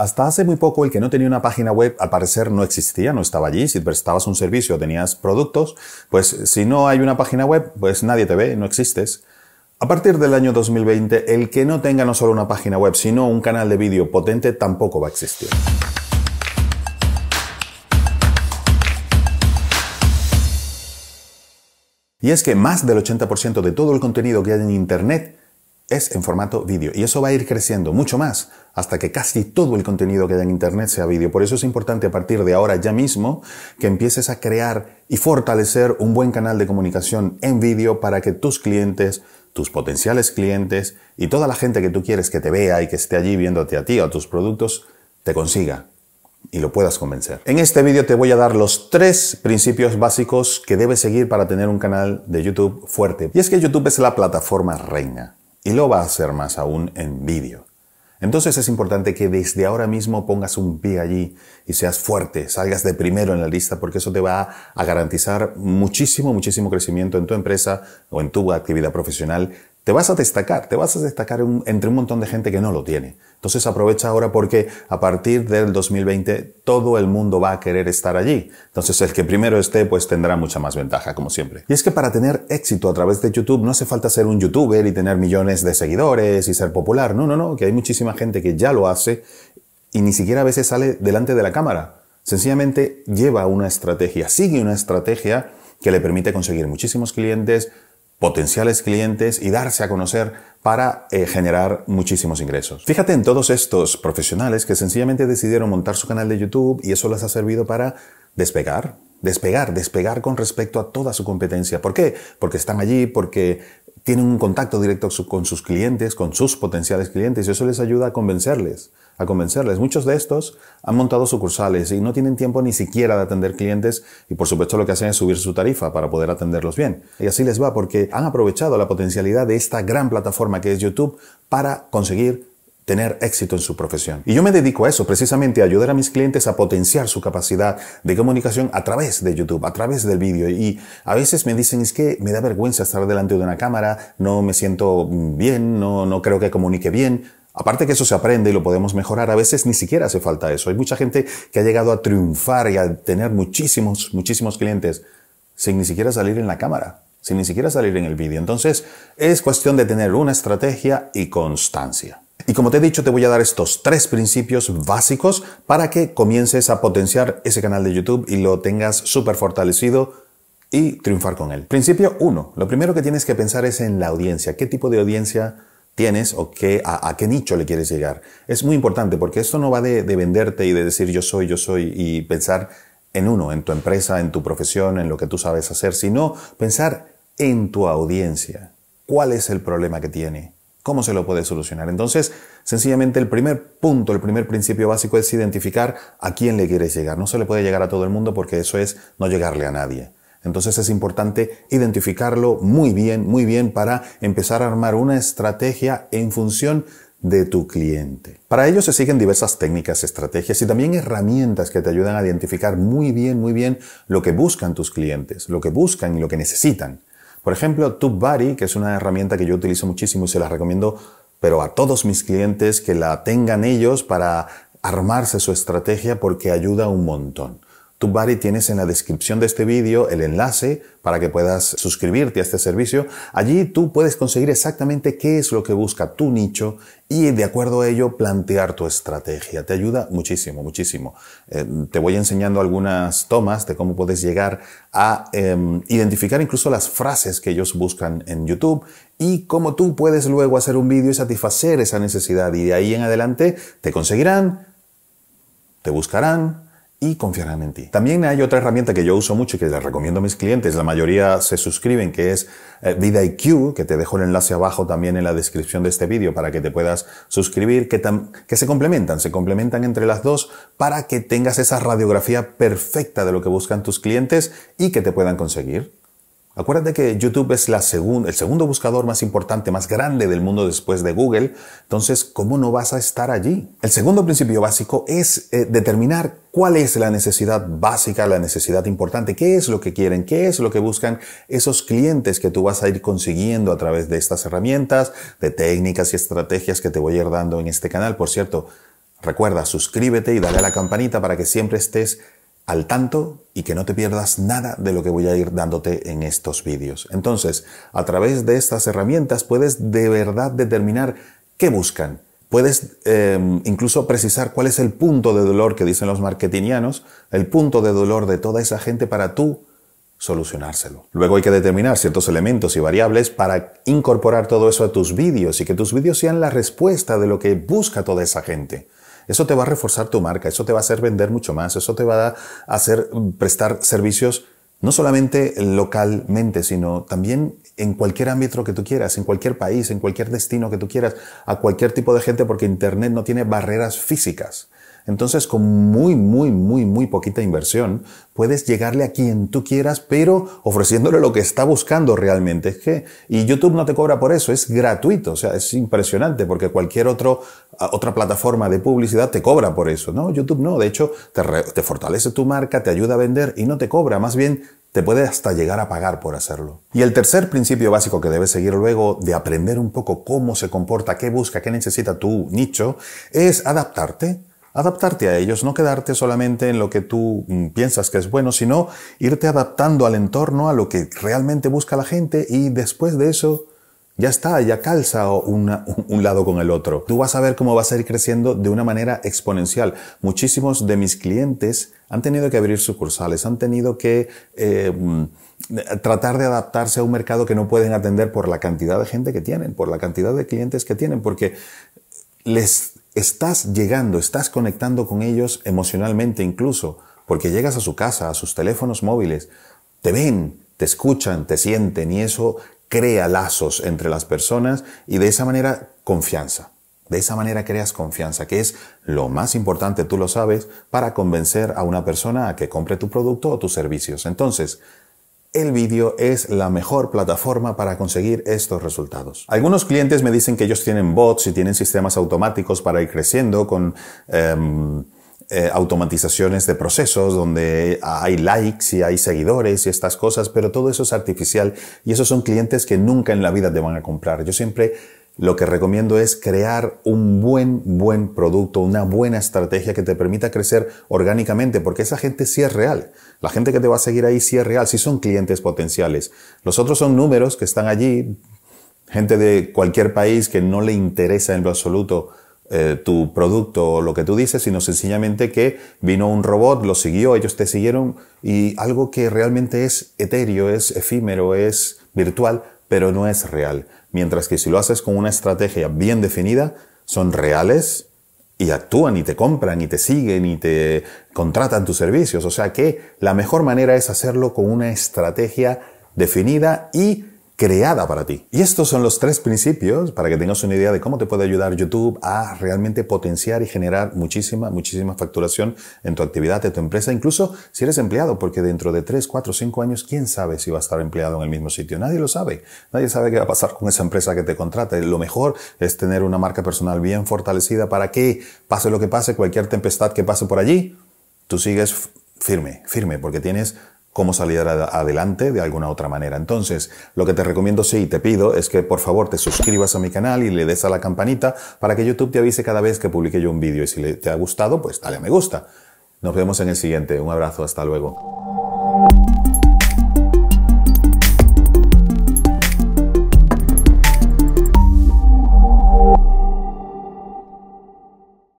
Hasta hace muy poco el que no tenía una página web al parecer no existía, no estaba allí. Si prestabas un servicio tenías productos, pues si no hay una página web, pues nadie te ve, no existes. A partir del año 2020, el que no tenga no solo una página web, sino un canal de vídeo potente tampoco va a existir. Y es que más del 80% de todo el contenido que hay en Internet es en formato vídeo. Y eso va a ir creciendo mucho más hasta que casi todo el contenido que hay en Internet sea vídeo. Por eso es importante a partir de ahora ya mismo que empieces a crear y fortalecer un buen canal de comunicación en vídeo para que tus clientes, tus potenciales clientes y toda la gente que tú quieres que te vea y que esté allí viéndote a ti o a tus productos, te consiga y lo puedas convencer. En este vídeo te voy a dar los tres principios básicos que debes seguir para tener un canal de YouTube fuerte. Y es que YouTube es la plataforma reina y lo va a hacer más aún en vídeo. Entonces es importante que desde ahora mismo pongas un pie allí y seas fuerte, salgas de primero en la lista porque eso te va a garantizar muchísimo, muchísimo crecimiento en tu empresa o en tu actividad profesional te vas a destacar, te vas a destacar entre un montón de gente que no lo tiene. Entonces aprovecha ahora porque a partir del 2020 todo el mundo va a querer estar allí. Entonces el que primero esté pues tendrá mucha más ventaja como siempre. Y es que para tener éxito a través de YouTube no hace falta ser un youtuber y tener millones de seguidores y ser popular. No, no, no, que hay muchísima gente que ya lo hace y ni siquiera a veces sale delante de la cámara. Sencillamente lleva una estrategia, sigue una estrategia que le permite conseguir muchísimos clientes, potenciales clientes y darse a conocer para eh, generar muchísimos ingresos. Fíjate en todos estos profesionales que sencillamente decidieron montar su canal de YouTube y eso les ha servido para despegar, despegar, despegar con respecto a toda su competencia. ¿Por qué? Porque están allí, porque tienen un contacto directo con sus clientes, con sus potenciales clientes y eso les ayuda a convencerles a convencerles. Muchos de estos han montado sucursales y no tienen tiempo ni siquiera de atender clientes y por supuesto lo que hacen es subir su tarifa para poder atenderlos bien. Y así les va porque han aprovechado la potencialidad de esta gran plataforma que es YouTube para conseguir tener éxito en su profesión. Y yo me dedico a eso, precisamente a ayudar a mis clientes a potenciar su capacidad de comunicación a través de YouTube, a través del vídeo. Y a veces me dicen, es que me da vergüenza estar delante de una cámara, no me siento bien, no, no creo que comunique bien. Aparte que eso se aprende y lo podemos mejorar, a veces ni siquiera hace falta eso. Hay mucha gente que ha llegado a triunfar y a tener muchísimos, muchísimos clientes sin ni siquiera salir en la cámara, sin ni siquiera salir en el vídeo. Entonces, es cuestión de tener una estrategia y constancia. Y como te he dicho, te voy a dar estos tres principios básicos para que comiences a potenciar ese canal de YouTube y lo tengas súper fortalecido y triunfar con él. Principio 1. Lo primero que tienes que pensar es en la audiencia. ¿Qué tipo de audiencia tienes o qué, a, qué nicho le quieres llegar. Es muy importante porque esto no va de, venderte y de decir yo soy, yo soy y pensar en uno, en tu empresa, en tu profesión, en lo que tú sabes hacer, sino pensar en tu audiencia. ¿Cuál es el problema que tiene? ¿Cómo se lo puede solucionar? Entonces, sencillamente el primer punto, el primer principio básico es identificar a quién le quieres llegar. No se le puede llegar a todo el mundo porque eso es no llegarle a nadie. Entonces es importante identificarlo muy bien, muy bien para empezar a armar una estrategia en función de tu cliente. Para ello se siguen diversas técnicas, estrategias y también herramientas que te ayudan a identificar muy bien, muy bien lo que buscan tus clientes, lo que buscan y lo que necesitan. Por ejemplo, TubeBuddy, que es una herramienta que yo utilizo muchísimo y se la recomiendo, pero a todos mis clientes que la tengan ellos para armarse su estrategia porque ayuda un montón. TubeBuddy tienes en la descripción de este vídeo el enlace para que puedas suscribirte a este servicio. Allí tú puedes conseguir exactamente qué es lo que busca tu nicho y de acuerdo a ello plantear tu estrategia. Te ayuda muchísimo, muchísimo. Eh, te voy enseñando algunas tomas de cómo puedes llegar a em, identificar incluso las frases que ellos buscan en YouTube y cómo tú puedes luego hacer un vídeo y satisfacer esa necesidad y de ahí en adelante te conseguirán, te buscarán, y confiarán en ti. También hay otra herramienta que yo uso mucho y que les recomiendo a mis clientes, la mayoría se suscriben, que es eh, VidIQ, que te dejo el enlace abajo también en la descripción de este vídeo para que te puedas suscribir, que, que se complementan, se complementan entre las dos para que tengas esa radiografía perfecta de lo que buscan tus clientes y que te puedan conseguir. Acuérdate que YouTube es la el segundo buscador más importante, más grande del mundo después de Google. Entonces, ¿cómo no vas a estar allí? El segundo principio básico es eh, determinar cuál es la necesidad básica, la necesidad importante, qué es lo que quieren, qué es lo que buscan esos clientes que tú vas a ir consiguiendo a través de estas herramientas, de técnicas y estrategias que te voy a ir dando en este canal. Por cierto, Recuerda, suscríbete y dale a la campanita para que siempre estés al tanto y que no te pierdas nada de lo que voy a ir dándote en estos vídeos. Entonces, a través de estas herramientas puedes de verdad determinar qué buscan. Puedes em, incluso precisar cuál es el punto de dolor que dicen los marketingianos, el punto de dolor de toda esa gente para tú solucionárselo. Luego hay que determinar ciertos elementos y variables para incorporar todo eso a tus vídeos y que tus vídeos sean la respuesta de lo que busca toda esa gente. Eso te va a reforzar tu marca, eso te va a hacer vender mucho más, eso te va a hacer mm, prestar servicios no solamente localmente, sino también en cualquier ámbito que tú quieras, en cualquier país, en cualquier destino que tú quieras, a cualquier tipo de gente, porque Internet no tiene barreras físicas. Entonces, con muy, muy, muy, muy poquita inversión, puedes llegarle a quien tú quieras, pero ofreciéndole lo que está buscando realmente. Es que, y YouTube no te cobra por eso, es gratuito. O sea, es impresionante porque cualquier otro, otra plataforma de publicidad te cobra por eso. No, YouTube no. De hecho, te, te fortalece tu marca, te ayuda a vender y no te cobra. Más bien, te puede hasta llegar a pagar por hacerlo. Y el tercer principio básico que debes seguir luego de aprender un poco cómo se comporta, qué busca, qué necesita tu nicho, es adaptarte adaptarte a ellos, no quedarte solamente en lo que tú mm, piensas que es bueno, sino irte adaptando al entorno, a lo que realmente busca la gente y después de eso ya está, ya calza un lado con el otro. Tú vas a ver cómo vas a ir creciendo de una manera exponencial. Muchísimos de mis clientes han tenido que abrir sucursales, han tenido que eh, mm, tratar de adaptarse a un mercado que no pueden atender por la cantidad de gente que tienen, por la cantidad de clientes que tienen, porque les estás llegando, estás conectando con ellos emocionalmente incluso, porque llegas a su casa, a sus teléfonos móviles, te ven, te escuchan, te sienten y eso crea lazos entre las personas y de esa manera confianza. De esa manera creas confianza, que es lo más importante, tú lo sabes, para convencer a una persona a que compre tu producto o tus servicios. Entonces, el vídeo es la mejor plataforma para conseguir estos resultados. Algunos clientes me dicen que ellos tienen bots y tienen sistemas automáticos para ir creciendo con em, eh, automatizaciones de procesos donde hay likes y hay seguidores y estas cosas, pero todo eso es artificial y esos son clientes que nunca en la vida te van a comprar. Yo siempre lo que recomiendo es crear un buen, buen producto, una buena estrategia que te permita crecer orgánicamente, porque esa gente sí es real. La gente que te va a seguir ahí sí es real, sí son clientes potenciales. Los otros son números que están allí, gente de cualquier país que no le interesa en lo absoluto eh, tu producto o lo que tú dices, sino sencillamente que vino un robot, lo siguió, ellos te siguieron y algo que realmente es etéreo, es efímero, es virtual, pero no es real. Mientras que si lo haces con una estrategia bien definida, son reales y actúan y te compran y te siguen y te contratan tus servicios. O sea que la mejor manera es hacerlo con una estrategia definida y creada para ti. Y estos son los tres principios para que tengas una idea de cómo te puede ayudar YouTube a realmente potenciar y generar muchísima, muchísima facturación en tu actividad, de tu empresa, incluso si eres empleado, porque dentro de 3, 4, 5 años, ¿quién sabe si va a estar empleado en el mismo sitio? Nadie lo sabe. Nadie sabe qué va a pasar con esa empresa que te contrate. Lo mejor es tener una marca personal bien fortalecida para que pase lo que pase, cualquier tempestad que pase por allí, tú sigues firme, firme, porque tienes cómo salir adelante de alguna otra manera. Entonces, lo que te recomiendo, sí, te pido, es que por favor te suscribas a mi canal y le des a la campanita para que YouTube te avise cada vez que publique yo un vídeo. Y si te ha gustado, pues dale a me gusta. Nos vemos en el siguiente. Un abrazo, hasta luego.